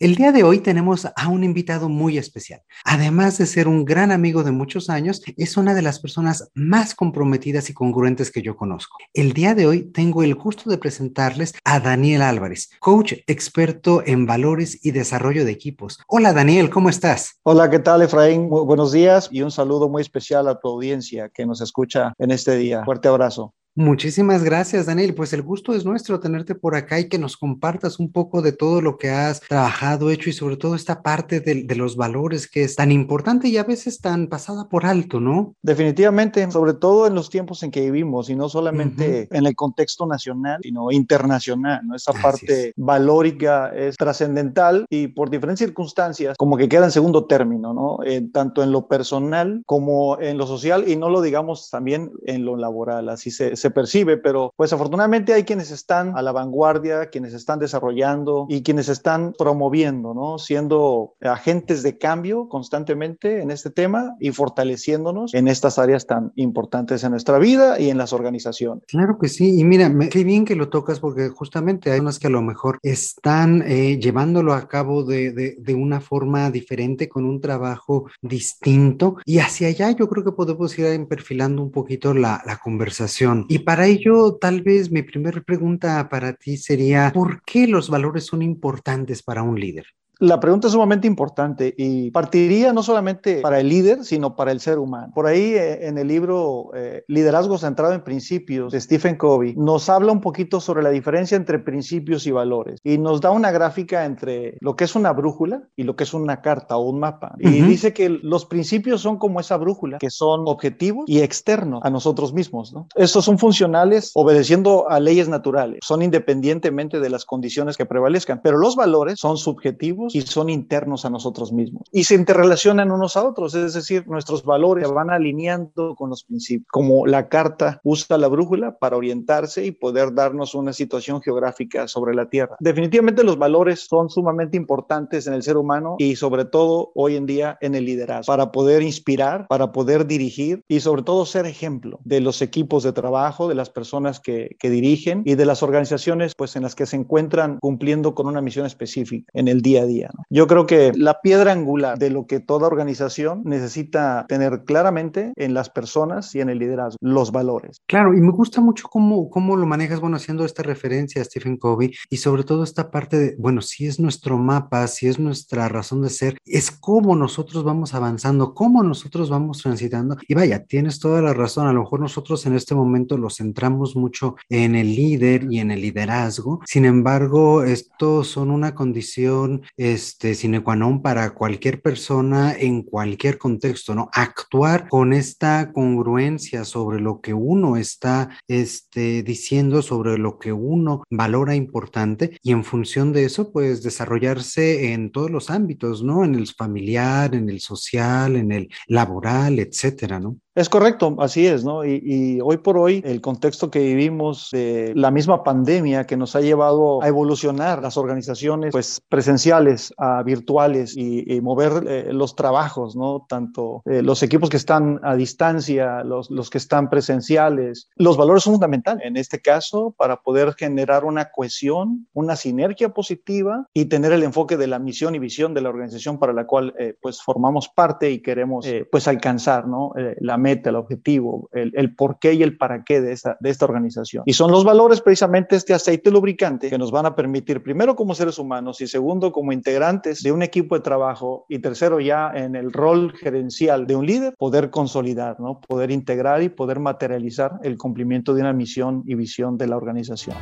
El día de hoy tenemos a un invitado muy especial. Además de ser un gran amigo de muchos años, es una de las personas más comprometidas y congruentes que yo conozco. El día de hoy tengo el gusto de presentarles a Daniel Álvarez, coach experto en valores y desarrollo de equipos. Hola Daniel, ¿cómo estás? Hola, ¿qué tal Efraín? buenos días y un saludo muy especial a tu audiencia que nos escucha en este día. Fuerte abrazo. Muchísimas gracias, Daniel. Pues el gusto es nuestro tenerte por acá y que nos compartas un poco de todo lo que has trabajado, hecho y sobre todo esta parte de, los valores que es tan importante y a veces tan pasada por alto, ¿no? Definitivamente, sobre todo en los tiempos en que vivimos y no solamente en el contexto nacional, sino internacional, ¿no? Esa parte valórica es trascendental y por diferentes circunstancias como que queda en segundo término, ¿no? tanto en lo personal como en lo social y no lo digamos también en lo laboral, así se percibe, pero pues afortunadamente hay quienes están a la vanguardia, quienes están desarrollando y quienes están promoviendo, ¿no? Siendo agentes de cambio constantemente en este tema y fortaleciéndonos en estas áreas tan importantes en nuestra vida y en las organizaciones. Claro que sí, y mira, qué bien que lo tocas porque justamente hay unas que a lo mejor están eh, llevándolo a cabo de, de, una forma diferente, con un trabajo distinto y hacia allá yo creo que podemos ir perfilando un poquito la, la conversación. Y para ello, tal vez mi primera pregunta para ti sería, ¿por qué los valores son importantes para un líder? La pregunta es sumamente importante y partiría no solamente para el líder, sino para el ser humano. Por ahí eh, en el libro eh, Liderazgo centrado en principios de Stephen Covey nos habla un poquito sobre la diferencia entre principios y valores y nos da una gráfica entre lo que es una brújula y lo que es una carta o un mapa. Y dice que los principios son como esa brújula, que son objetivos y externos a nosotros mismos. ¿no? Estos son funcionales obedeciendo a leyes naturales, son independientemente de las condiciones que prevalezcan, pero los valores son subjetivos y son internos a nosotros mismos. Y se interrelacionan unos a otros, es decir, nuestros valores van alineando con los principios. Como la carta usa la brújula para orientarse y poder darnos una situación geográfica sobre la Tierra. Definitivamente los valores son sumamente importantes en el ser humano y sobre todo hoy en día en el liderazgo, para poder inspirar, para poder dirigir y sobre todo ser ejemplo de los equipos de trabajo, de las personas que, que dirigen y de las organizaciones pues en las que se encuentran cumpliendo con una misión específica en el día a día. Yo creo que la piedra angular de lo que toda organización necesita tener claramente en las personas y en el liderazgo, los valores. Claro, y me gusta mucho cómo, cómo lo manejas, bueno, haciendo esta referencia a Stephen Covey y sobre todo esta parte de, bueno, si es nuestro mapa, si es nuestra razón de ser, es cómo nosotros vamos avanzando, cómo nosotros vamos transitando. Y vaya, tienes toda la razón, a lo mejor nosotros en este momento lo centramos mucho en el líder y en el liderazgo, sin embargo, estos son una condición este, sine qua non para cualquier persona en cualquier contexto, ¿no? Actuar con esta congruencia sobre lo que uno está este, diciendo, sobre lo que uno valora importante y en función de eso, pues desarrollarse en todos los ámbitos, ¿no? En el familiar, en el social, en el laboral, etcétera, ¿no? Es correcto, así es, ¿no? Y, hoy por hoy el contexto que vivimos, la misma pandemia que nos ha llevado a evolucionar las organizaciones, pues presenciales a virtuales y, mover eh, los trabajos, ¿no? Tanto eh, los equipos que están a distancia, los, los que están presenciales. Los valores son fundamentales en este caso para poder generar una cohesión, una sinergia positiva y tener el enfoque de la misión y visión de la organización para la cual eh, pues formamos parte y queremos pues alcanzar, ¿no? la el objetivo, el, el por qué y el para qué de esta, de esta organización. Y son los valores precisamente este aceite lubricante que nos van a permitir, primero como seres humanos y segundo como integrantes de un equipo de trabajo y tercero ya en el rol gerencial de un líder, poder consolidar, ¿no? poder integrar y poder materializar el cumplimiento de una misión y visión de la organización.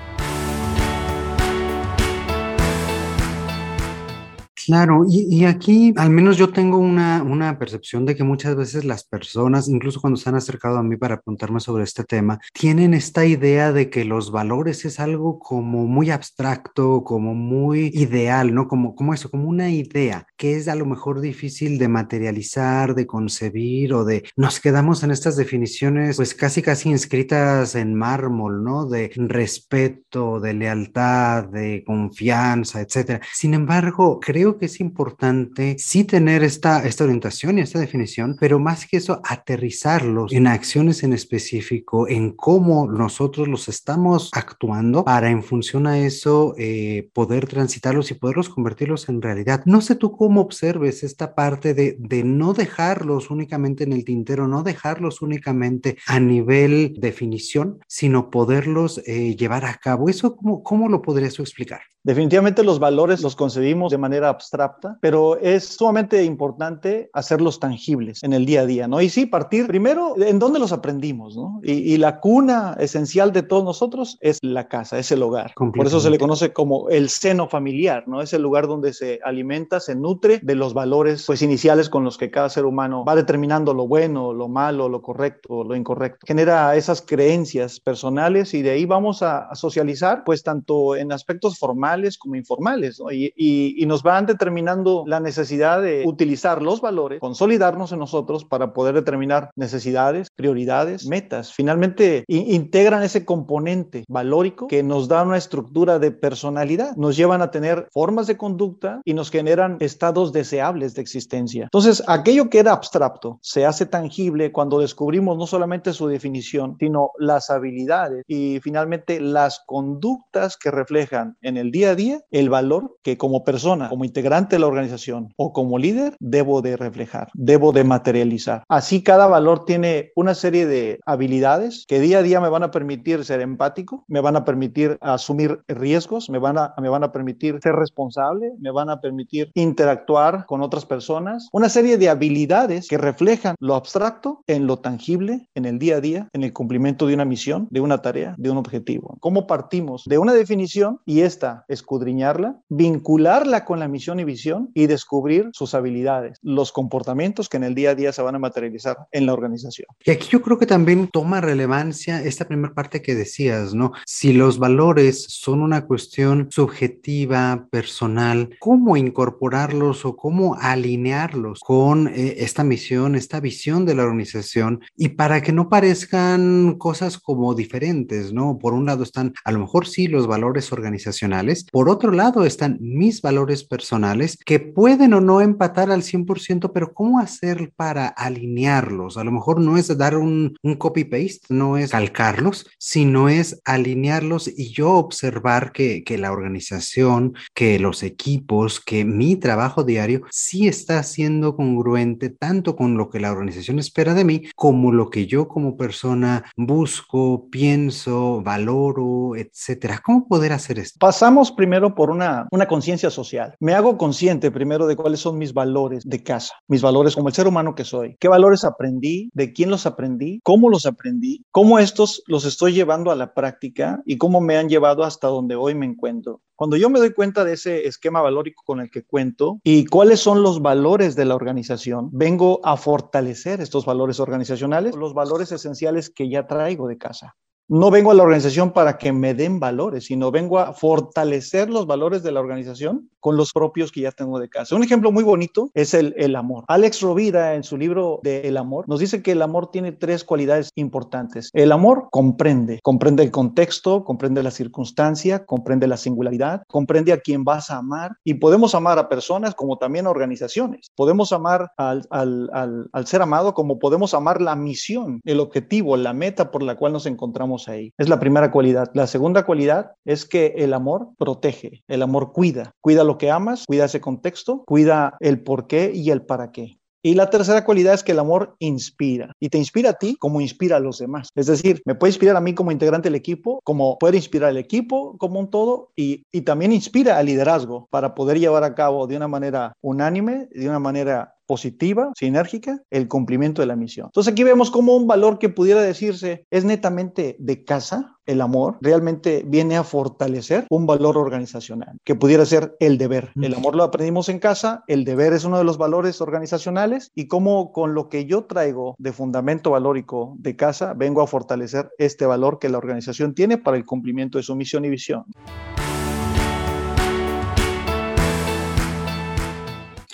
Claro, y, aquí al menos yo tengo una, una, percepción de que muchas veces las personas, incluso cuando se han acercado a mí para preguntarme sobre este tema, tienen esta idea de que los valores es algo como muy abstracto, como muy ideal, ¿no? Como, como eso, como una idea que es a lo mejor difícil de materializar, de concebir o de... Nos quedamos en estas definiciones pues casi casi inscritas en mármol, ¿no? De respeto, de lealtad, de confianza, etcétera. Sin embargo, creo que es importante sí tener esta, esta orientación y esta definición, pero más que eso, aterrizarlos en acciones en específico, en cómo nosotros los estamos actuando para en función a eso eh, poder transitarlos y poderlos convertirlos en realidad. No sé tú cómo observes esta parte de, de no dejarlos únicamente en el tintero, no dejarlos únicamente a nivel definición, sino poderlos eh, llevar a cabo. ¿Eso cómo, cómo lo podrías explicar? Definitivamente los valores los concebimos de manera abstracta, pero es sumamente importante hacerlos tangibles en el día a día, ¿no? Y sí, partir primero en dónde los aprendimos, ¿no? Y, la cuna esencial de todos nosotros es la casa, es el hogar. Por eso se le conoce como el seno familiar, ¿no? Es el lugar donde se alimenta, se nutre de los valores, pues, iniciales con los que cada ser humano va determinando lo bueno, lo malo, lo correcto, lo incorrecto. Genera esas creencias personales y de ahí vamos a, a socializar, pues, tanto en aspectos formales, como informales, y, nos van determinando la necesidad de utilizar los valores, consolidarnos en nosotros para poder determinar necesidades, prioridades, metas. Finalmente, integran ese componente valórico que nos da una estructura de personalidad, nos llevan a tener formas de conducta y nos generan estados deseables de existencia. Entonces, aquello que era abstracto se hace tangible cuando descubrimos no solamente su definición, sino las habilidades y finalmente las conductas que reflejan en el día a día el valor que como persona, como integrante de la organización o como líder debo de reflejar, debo de materializar. Así cada valor tiene una serie de habilidades que día a día me van a permitir ser empático, me van a permitir asumir riesgos, me van a, me van a permitir ser responsable, me van a permitir interactuar con otras personas. Una serie de habilidades que reflejan lo abstracto en lo tangible, en el día a día, en el cumplimiento de una misión, de una tarea, de un objetivo. ¿Cómo partimos de una definición y esta escudriñarla, vincularla con la misión y visión y descubrir sus habilidades, los comportamientos que en el día a día se van a materializar en la organización. Y aquí yo creo que también toma relevancia esta primera parte que decías, ¿no? Si los valores son una cuestión subjetiva, personal, ¿cómo incorporarlos o cómo alinearlos con eh, esta misión, esta visión de la organización y para que no parezcan cosas como diferentes, ¿no? Por un lado están a lo mejor sí los valores organizacionales, por otro lado están mis valores personales que pueden o no empatar al 100%, pero ¿cómo hacer para alinearlos? A lo mejor no es dar un, copy-paste, no es calcarlos, sino es alinearlos y yo observar que la organización, que los equipos, que mi trabajo diario sí está siendo congruente tanto con lo que la organización espera de mí como lo que yo como persona busco, pienso, valoro, etcétera. ¿Cómo poder hacer esto? Pasamos primero por una, una conciencia social. Me hago consciente primero de cuáles son mis valores de casa, mis valores como el ser humano que soy. ¿Qué valores aprendí? ¿De quién los aprendí? ¿Cómo los aprendí? ¿Cómo estos los estoy llevando a la práctica? ¿Y cómo me han llevado hasta donde hoy me encuentro? Cuando yo me doy cuenta de ese esquema valórico con el que cuento y cuáles son los valores de la organización, vengo a fortalecer estos valores organizacionales, los valores esenciales que ya traigo de casa no vengo a la organización para que me den valores, sino vengo a fortalecer los valores de la organización con los propios que ya tengo de casa. Un ejemplo muy bonito es el, el amor. Alex Rovira en su libro de El amor nos dice que el amor tiene tres cualidades importantes. El amor comprende, comprende el contexto, comprende la circunstancia, comprende la singularidad, comprende a quien vas a amar y podemos amar a personas como también a organizaciones. Podemos amar al, al, al, al ser amado como podemos amar la misión, el objetivo, la meta por la cual nos encontramos ahí. Es la primera cualidad. La segunda cualidad es que el amor protege, el amor cuida. Cuida lo que amas, cuida ese contexto, cuida el por qué y el para qué. Y la tercera cualidad es que el amor inspira y te inspira a ti como inspira a los demás. Es decir, me puede inspirar a mí como integrante del equipo, como puede inspirar al equipo como un todo y, y también inspira al liderazgo para poder llevar a cabo de una manera unánime, de una manera positiva, sinérgica, el cumplimiento de la misión. Entonces aquí vemos como un valor que pudiera decirse es netamente de casa, el amor realmente viene a fortalecer un valor organizacional, que pudiera ser el deber. El amor lo aprendimos en casa, el deber es uno de los valores organizacionales y como con lo que yo traigo de fundamento valórico de casa, vengo a fortalecer este valor que la organización tiene para el cumplimiento de su misión y visión.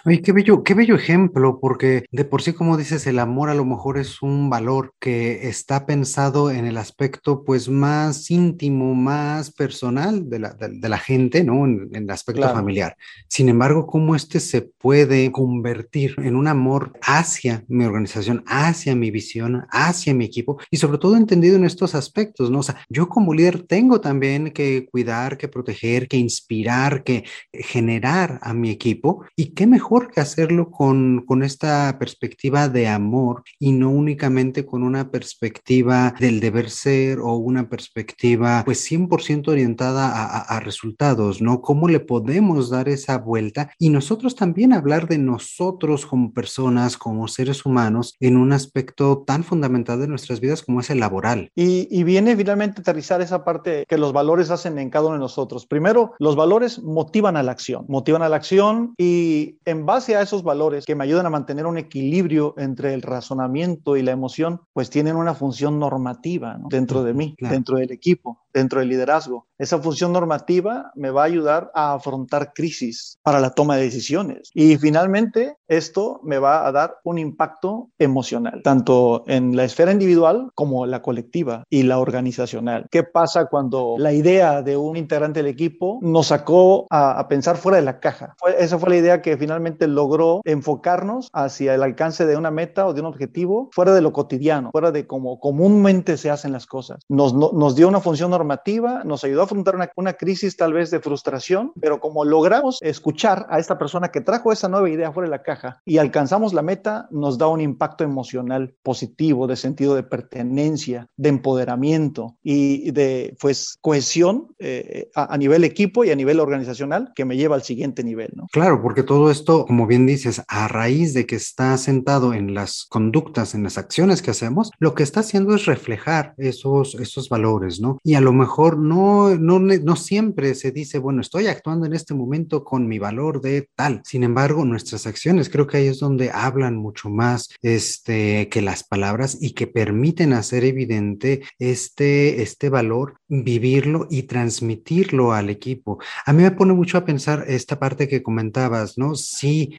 Oye, qué bello, qué bello ejemplo, porque de por sí, como dices, el amor a lo mejor es un valor que está pensado en el aspecto pues más íntimo, más personal de la, de, la gente, ¿no? En, el aspecto familiar. Sin embargo, cómo este se puede convertir en un amor hacia mi organización, hacia mi visión, hacia mi equipo y sobre todo entendido en estos aspectos, ¿no? O sea, yo como líder tengo también que cuidar, que proteger, que inspirar, que generar a mi equipo y qué mejor que hacerlo con, con esta perspectiva de amor y no únicamente con una perspectiva del deber ser o una perspectiva pues 100% orientada a, a, resultados, ¿no? ¿Cómo le podemos dar esa vuelta? Y nosotros también hablar de nosotros como personas, como seres humanos, en un aspecto tan fundamental de nuestras vidas como es el laboral. Y, y viene finalmente aterrizar esa parte que los valores hacen en cada uno de nosotros. Primero, los valores motivan a la acción, motivan a la acción y en base a esos valores que me ayudan a mantener un equilibrio entre el razonamiento y la emoción, pues tienen una función normativa dentro de mí, dentro del equipo, dentro del liderazgo. Esa función normativa me va a ayudar a afrontar crisis para la toma de decisiones. Y finalmente, esto me va a dar un impacto emocional, tanto en la esfera individual como la colectiva y la organizacional. ¿Qué pasa cuando la idea de un integrante del equipo nos sacó a, pensar fuera de la caja? esa fue la idea que finalmente logró enfocarnos hacia el alcance de una meta o de un objetivo fuera de lo cotidiano, fuera de como comúnmente se hacen las cosas. Nos, nos dio una función normativa, nos ayudó a afrontar una, una crisis tal vez de frustración, pero como logramos escuchar a esta persona que trajo esa nueva idea fuera de la caja y alcanzamos la meta, nos da un impacto emocional positivo, de sentido de pertenencia, de empoderamiento y de pues cohesión eh, a, a, nivel equipo y a nivel organizacional que me lleva al siguiente nivel. ¿no? Claro, porque todo esto, como bien dices, a raíz de que está sentado en las conductas, en las acciones que hacemos, lo que está haciendo es reflejar esos, esos valores, ¿no? Y a lo mejor no, no, no siempre se dice, bueno, estoy actuando en este momento con mi valor de tal. Sin embargo, nuestras acciones creo que ahí es donde hablan mucho más este, que las palabras y que permiten hacer evidente este, este valor, vivirlo y transmitirlo al equipo. A mí me pone mucho a pensar esta parte que comentabas, ¿no?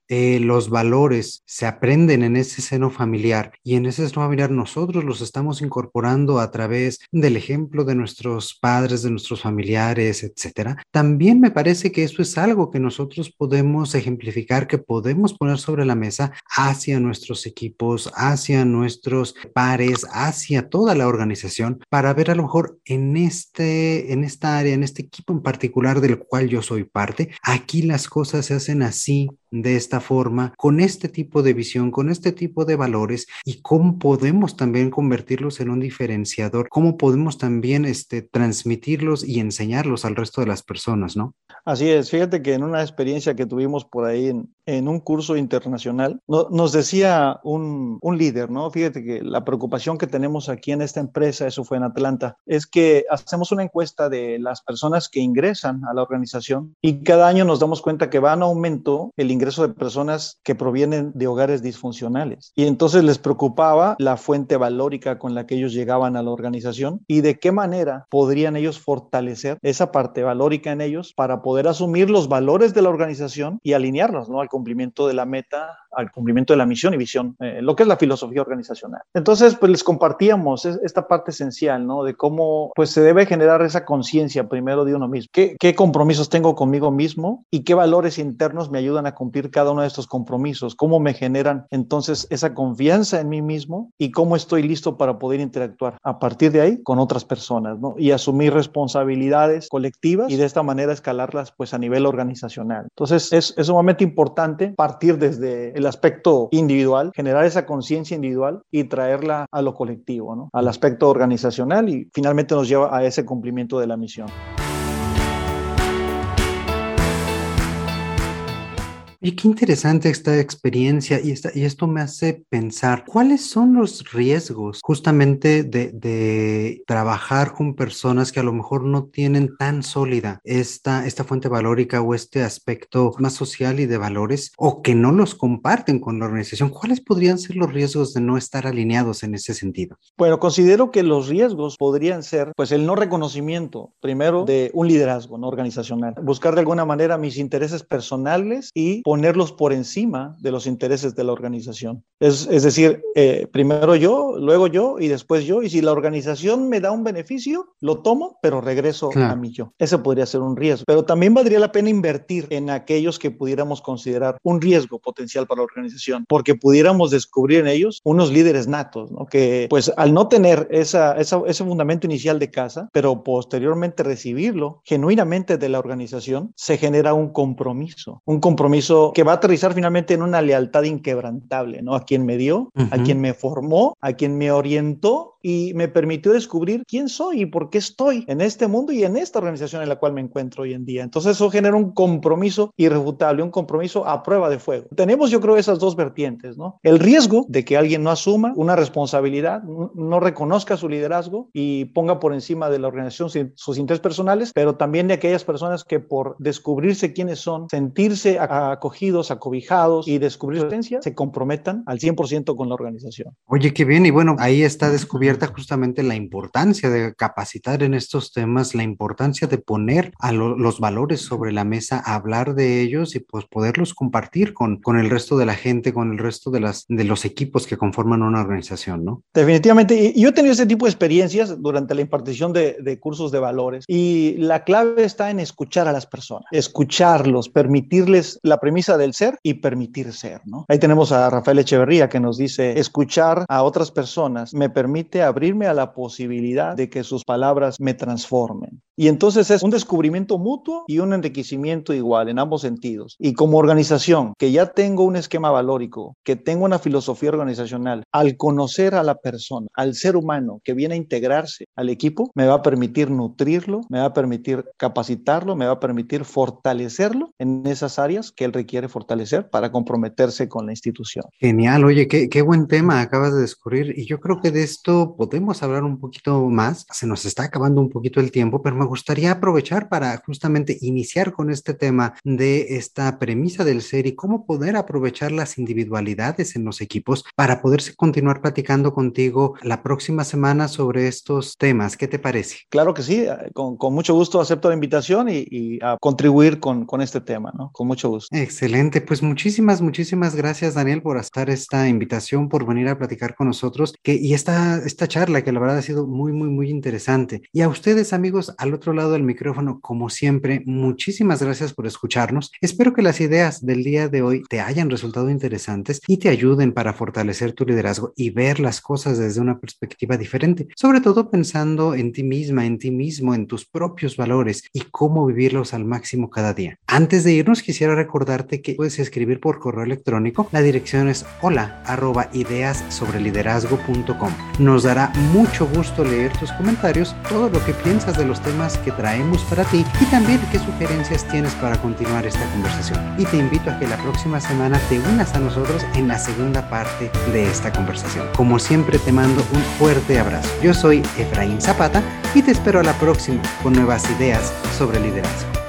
Eh, los valores se aprenden en ese seno familiar y en ese seno familiar nosotros los estamos incorporando a través del ejemplo de nuestros padres, de nuestros familiares, etcétera, también me parece que eso es algo que nosotros podemos ejemplificar, que podemos poner sobre la mesa hacia nuestros equipos, hacia nuestros pares, hacia toda la organización, para ver a lo mejor en, este, en esta área, en este equipo en particular del cual yo soy parte, aquí las cosas se hacen así, de esta forma, con este tipo de visión, con este tipo de valores y cómo podemos también convertirlos en un diferenciador, cómo podemos también este, transmitirlos y enseñarlos al resto de las personas, ¿no? Así es, fíjate que en una experiencia que tuvimos por ahí en, en un curso internacional, no, nos decía un, un, líder, ¿no? Fíjate que la preocupación que tenemos aquí en esta empresa, eso fue en Atlanta, es que hacemos una encuesta de las personas que ingresan a la organización y cada año nos damos cuenta que va en aumento el ingreso de personas que provienen de hogares disfuncionales. Y entonces les preocupaba la fuente valórica con la que ellos llegaban a la organización y de qué manera podrían ellos fortalecer esa parte valórica en ellos para poder asumir los valores de la organización y alinearlos, ¿no? Al cumplimiento de la meta, al cumplimiento de la misión y visión, eh, lo que es la filosofía organizacional. Entonces, pues les compartíamos esta parte esencial, ¿no? De cómo, pues se debe generar esa conciencia primero de uno mismo. ¿Qué, ¿Qué compromisos tengo conmigo mismo y qué valores internos me ayudan a cumplir cada uno de estos compromisos? ¿Cómo me generan entonces esa confianza en mí mismo y cómo estoy listo para poder interactuar a partir de ahí con otras personas, ¿no? Y asumir responsabilidades colectivas y de esta manera escalarlas pues a nivel organizacional. Entonces, es, es sumamente importante partir desde el aspecto individual, generar esa conciencia individual y traerla a lo colectivo, al aspecto organizacional y finalmente nos lleva a ese cumplimiento de la misión. Y qué interesante esta experiencia y, esta, y esto me hace pensar, ¿cuáles son los riesgos justamente de, de trabajar con personas que a lo mejor no tienen tan sólida esta, esta fuente valórica o este aspecto más social y de valores o que no los comparten con la organización? ¿Cuáles podrían ser los riesgos de no estar alineados en ese sentido? Bueno, considero que los riesgos podrían ser pues el no reconocimiento primero de un liderazgo no organizacional, buscar de alguna manera mis intereses personales y ponerlos por encima de los intereses de la organización. Es, es decir, eh, primero yo, luego yo y después yo. Y si la organización me da un beneficio, lo tomo, pero regreso a mí yo. Ese podría ser un riesgo. Pero también valdría la pena invertir en aquellos que pudiéramos considerar un riesgo potencial para la organización, porque pudiéramos descubrir en ellos unos líderes natos, ¿no? que pues al no tener esa, esa, ese fundamento inicial de casa, pero posteriormente recibirlo genuinamente de la organización, se genera un compromiso, un compromiso que va a aterrizar finalmente en una lealtad inquebrantable, ¿no? A quien me dio, a quien me formó, a quien me orientó y me permitió descubrir quién soy y por qué estoy en este mundo y en esta organización en la cual me encuentro hoy en día. Entonces eso genera un compromiso irrefutable, un compromiso a prueba de fuego. Tenemos yo creo esas dos vertientes, ¿no? El riesgo de que alguien no asuma una responsabilidad, no reconozca su liderazgo y ponga por encima de la organización sus intereses personales, pero también de aquellas personas que por descubrirse quiénes son, sentirse acogidos, acobijados y descubrir su esencia, se comprometan al 100% con la organización. Oye, qué bien. Y bueno, ahí está descubierto justamente la importancia de capacitar en estos temas, la importancia de poner a los valores sobre la mesa, hablar de ellos y pues poderlos compartir con, con el resto de la gente, con el resto de, las, de los equipos que conforman una organización, ¿no? Definitivamente. Yo he tenido ese tipo de experiencias durante la impartición de, de cursos de valores y la clave está en escuchar a las personas, escucharlos, permitirles la del ser y permitir ser, ¿no? Ahí tenemos a Rafael Echeverría que nos dice, escuchar a otras personas me permite abrirme a la posibilidad de que sus palabras me transformen. Y entonces es un descubrimiento mutuo y un enriquecimiento igual en ambos sentidos. Y como organización, que ya tengo un esquema valórico, que tengo una filosofía organizacional, al conocer a la persona, al ser humano que viene a integrarse al equipo, me va a permitir nutrirlo, me va a permitir capacitarlo, me va a permitir fortalecerlo en esas áreas que él requiere fortalecer para comprometerse con la institución. Genial, oye, qué, buen tema acabas de descubrir. Y yo creo que de esto podemos hablar un poquito más. Se nos está acabando un poquito el tiempo, pero me gustaría aprovechar para justamente iniciar con este tema de esta premisa del ser y cómo poder aprovechar las individualidades en los equipos para poderse continuar platicando contigo la próxima semana sobre estos temas. ¿Qué te parece? Claro que sí, eh, con, con mucho gusto acepto la invitación y, y a contribuir con, con, este tema, ¿no? Con mucho gusto. Excelente, pues muchísimas, muchísimas gracias Daniel por aceptar esta invitación, por venir a platicar con nosotros que, y esta, esta charla que la verdad ha sido muy, muy, muy interesante. Y a ustedes amigos, al otro lado del micrófono, como siempre, muchísimas gracias por escucharnos. Espero que las ideas del día de hoy te hayan resultado interesantes y te ayuden para fortalecer tu liderazgo y ver las cosas desde una perspectiva diferente, sobre todo pensando en ti misma, en ti mismo, en tus propios valores y cómo vivirlos al máximo cada día. Antes de irnos, quisiera recordarte que puedes escribir por correo electrónico. La dirección es hola arroba ideas sobre liderazgo.com. Nos dará mucho gusto leer tus comentarios, todo lo que piensas de los que traemos para ti y también qué sugerencias tienes para continuar esta conversación. Y te invito a que la próxima semana te unas a nosotros en la segunda parte de esta conversación. Como siempre te mando un fuerte abrazo. Yo soy Efraín Zapata y te espero a la próxima con nuevas ideas sobre liderazgo.